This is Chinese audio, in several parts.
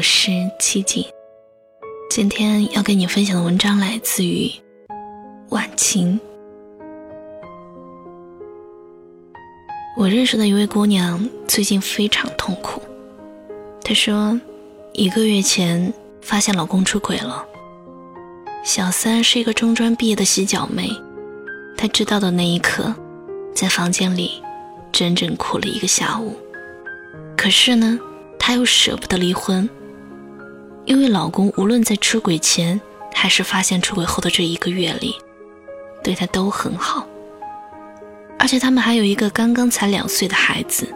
我是七锦，今天要跟你分享的文章来自于晚晴。我认识的一位姑娘最近非常痛苦，她说，一个月前发现老公出轨了。小三是一个中专毕业的洗脚妹，她知道的那一刻，在房间里整整哭了一个下午。可是呢，她又舍不得离婚。因为老公无论在出轨前还是发现出轨后的这一个月里，对她都很好，而且他们还有一个刚刚才两岁的孩子，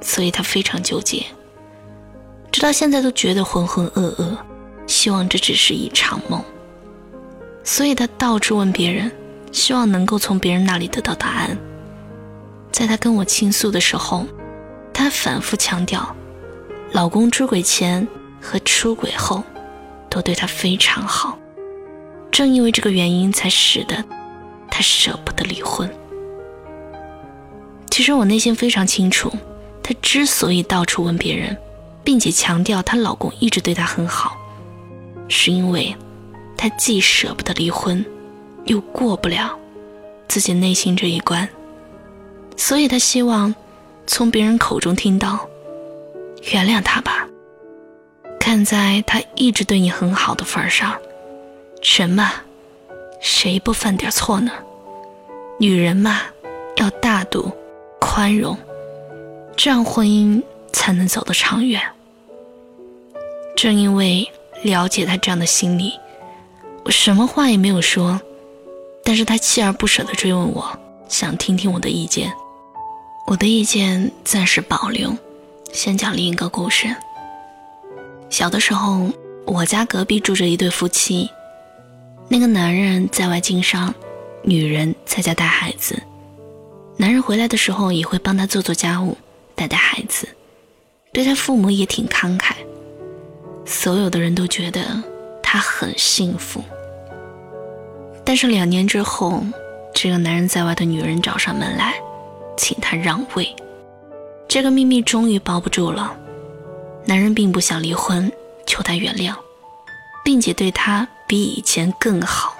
所以她非常纠结，直到现在都觉得浑浑噩噩，希望这只是一场梦。所以她到处问别人，希望能够从别人那里得到答案。在她跟我倾诉的时候，她反复强调，老公出轨前。和出轨后，都对他非常好。正因为这个原因，才使得他舍不得离婚。其实我内心非常清楚，她之所以到处问别人，并且强调她老公一直对她很好，是因为她既舍不得离婚，又过不了自己内心这一关，所以她希望从别人口中听到：“原谅他吧。”看在他一直对你很好的份上，人嘛，谁不犯点错呢？女人嘛，要大度、宽容，这样婚姻才能走得长远。正因为了解他这样的心理，我什么话也没有说，但是他锲而不舍地追问我，想听听我的意见。我的意见暂时保留，先讲另一个故事。小的时候，我家隔壁住着一对夫妻。那个男人在外经商，女人在家带孩子。男人回来的时候也会帮他做做家务，带带孩子，对他父母也挺慷慨。所有的人都觉得他很幸福。但是两年之后，这个男人在外的女人找上门来，请他让位。这个秘密终于包不住了。男人并不想离婚，求她原谅，并且对她比以前更好。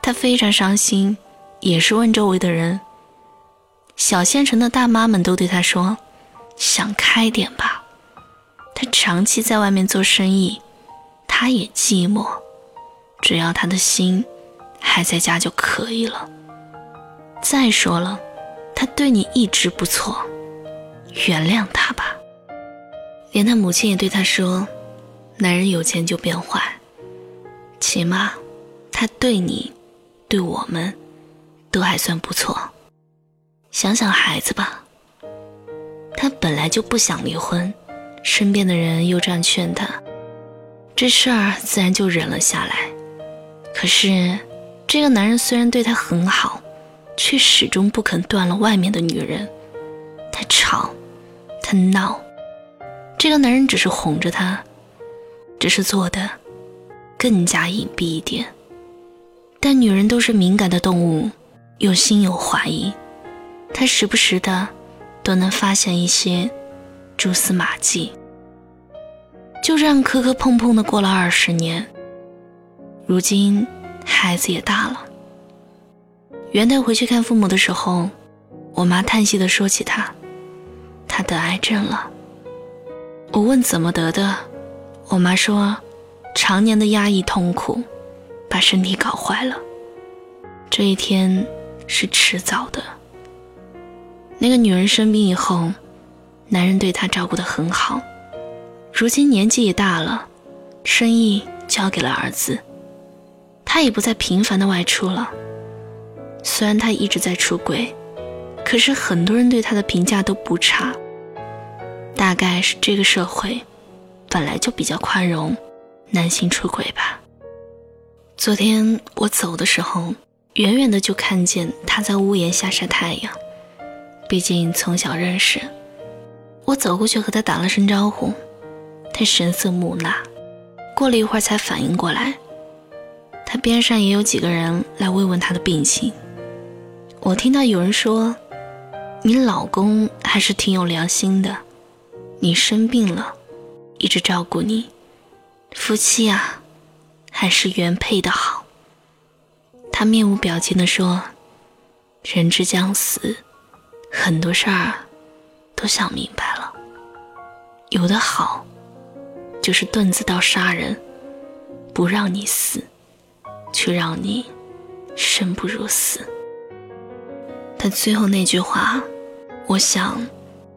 她非常伤心，也是问周围的人。小县城的大妈们都对她说：“想开点吧，她长期在外面做生意，她也寂寞，只要她的心还在家就可以了。再说了，他对你一直不错，原谅他吧。”连他母亲也对他说：“男人有钱就变坏，起码他对你、对我们都还算不错。想想孩子吧，他本来就不想离婚，身边的人又这样劝他，这事儿自然就忍了下来。可是这个男人虽然对他很好，却始终不肯断了外面的女人。他吵，他闹。”这个男人只是哄着她，只是做的更加隐蔽一点。但女人都是敏感的动物，又心有怀疑，她时不时的都能发现一些蛛丝马迹。就这样磕磕碰碰的过了二十年，如今孩子也大了。元旦回去看父母的时候，我妈叹息的说起他，他得癌症了。我问怎么得的，我妈说，常年的压抑痛苦，把身体搞坏了。这一天是迟早的。那个女人生病以后，男人对她照顾得很好。如今年纪也大了，生意交给了儿子，他也不再频繁的外出了。虽然他一直在出轨，可是很多人对他的评价都不差。大概是这个社会本来就比较宽容男性出轨吧。昨天我走的时候，远远的就看见他在屋檐下晒太阳。毕竟从小认识，我走过去和他打了声招呼，他神色木讷，过了一会儿才反应过来。他边上也有几个人来慰问他的病情。我听到有人说：“你老公还是挺有良心的。”你生病了，一直照顾你。夫妻啊，还是原配的好。他面无表情地说：“人之将死，很多事儿都想明白了。有的好，就是钝子刀杀人，不让你死，却让你生不如死。”他最后那句话，我想，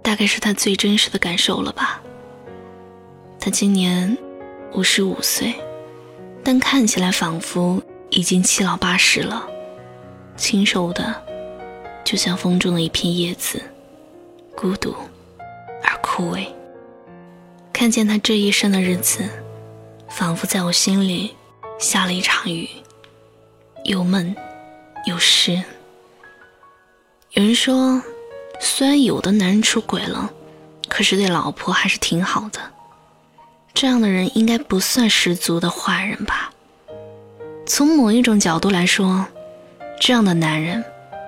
大概是他最真实的感受了吧。他今年五十五岁，但看起来仿佛已经七老八十了，清瘦的，就像风中的一片叶子，孤独而枯萎。看见他这一生的日子，仿佛在我心里下了一场雨，又闷又湿。有人说，虽然有的男人出轨了，可是对老婆还是挺好的。这样的人应该不算十足的坏人吧？从某一种角度来说，这样的男人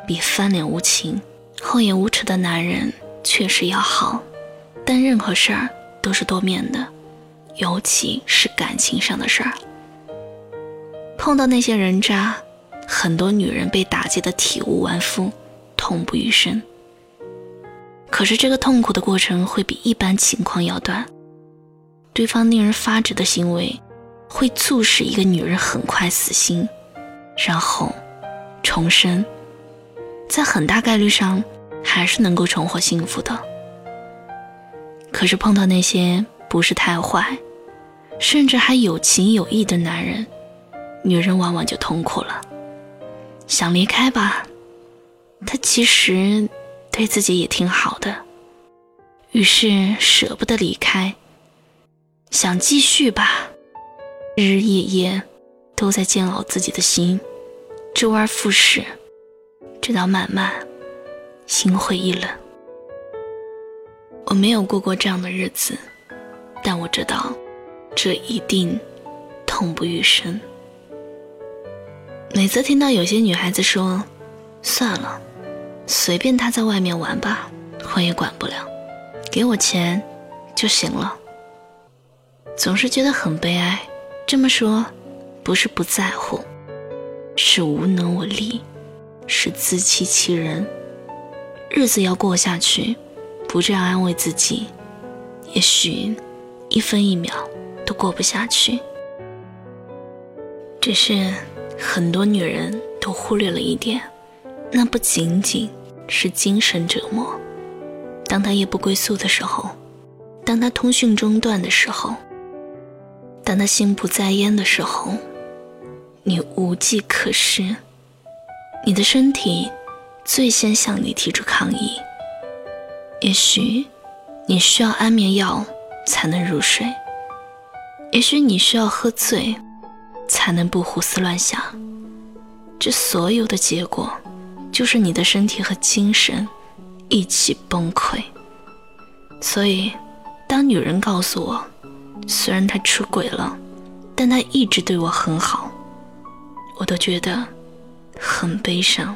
比翻脸无情、厚颜无耻的男人确实要好。但任何事儿都是多面的，尤其是感情上的事儿。碰到那些人渣，很多女人被打击得体无完肤。痛不欲生。可是这个痛苦的过程会比一般情况要短，对方令人发指的行为会促使一个女人很快死心，然后重生，在很大概率上还是能够重获幸福的。可是碰到那些不是太坏，甚至还有情有义的男人，女人往往就痛苦了，想离开吧。他其实对自己也挺好的，于是舍不得离开，想继续吧，日日夜夜都在煎熬自己的心，周而复始，直到慢慢心灰意冷。我没有过过这样的日子，但我知道，这一定痛不欲生。每次听到有些女孩子说：“算了。”随便他在外面玩吧，我也管不了，给我钱就行了。总是觉得很悲哀，这么说不是不在乎，是无能为力，是自欺欺人。日子要过下去，不这样安慰自己，也许一分一秒都过不下去。只是很多女人都忽略了一点，那不仅仅。是精神折磨。当他夜不归宿的时候，当他通讯中断的时候，当他心不在焉的时候，你无计可施，你的身体最先向你提出抗议。也许你需要安眠药才能入睡，也许你需要喝醉才能不胡思乱想。这所有的结果。就是你的身体和精神一起崩溃。所以，当女人告诉我，虽然他出轨了，但他一直对我很好，我都觉得很悲伤。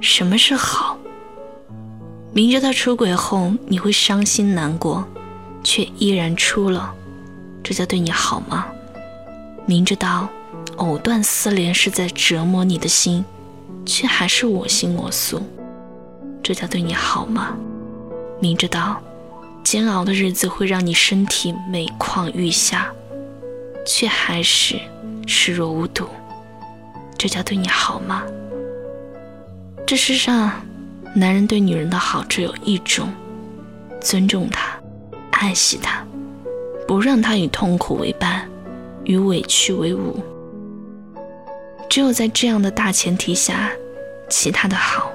什么是好？明知道出轨后你会伤心难过，却依然出了，这叫对你好吗？明知道藕断丝连是在折磨你的心。却还是我行我素，这叫对你好吗？明知道煎熬的日子会让你身体每况愈下，却还是视若无睹，这叫对你好吗？这世上，男人对女人的好只有一种：尊重她，爱惜她，不让她与痛苦为伴，与委屈为伍。只有在这样的大前提下，其他的好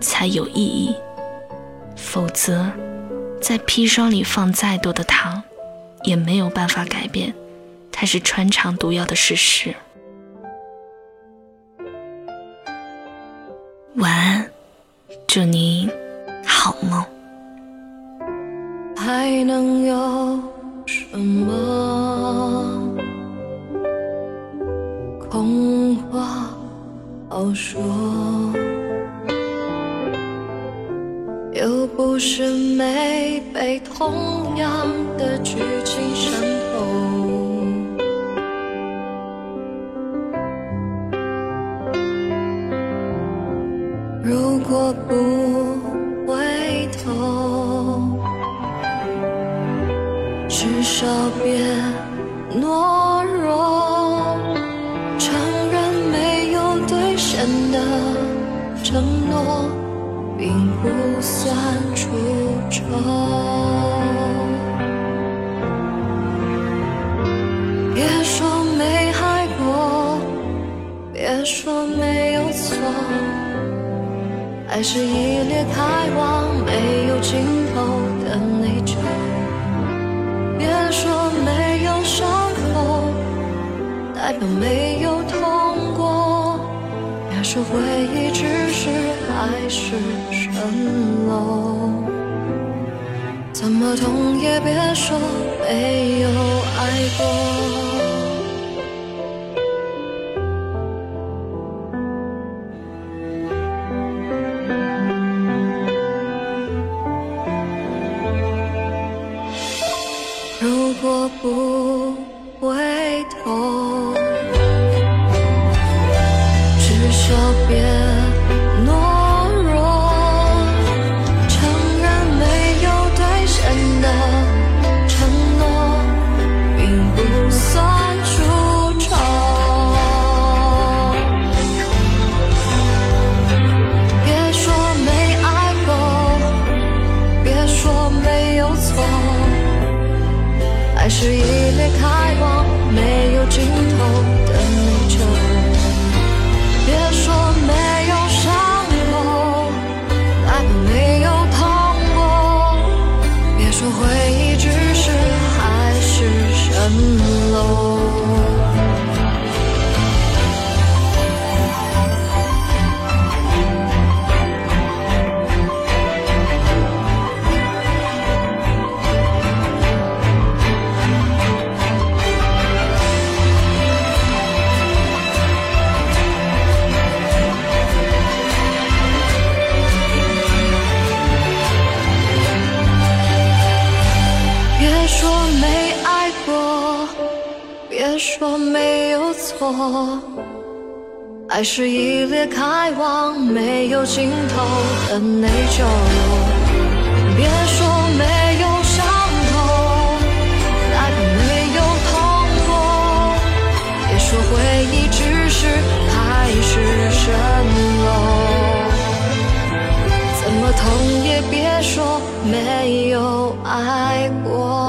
才有意义。否则，在砒霜里放再多的糖，也没有办法改变它是穿肠毒药的事实。晚安，祝您同样的剧情伤透，如果不回头，至少别懦弱，承认没有兑现的承诺。并不算出丑。别说没爱过，别说没有错，爱是一列开往没有尽头的内疚。别说没有伤口，代表没有痛过。这回忆只是海市。蜃楼，怎么痛也别说没有爱过。如果不回头，说别。别说没有错，爱是一列开往没有尽头的内疚。别说没有伤口，哪怕没有痛过。别说回忆只是海市蜃楼，怎么痛也别说没有爱过。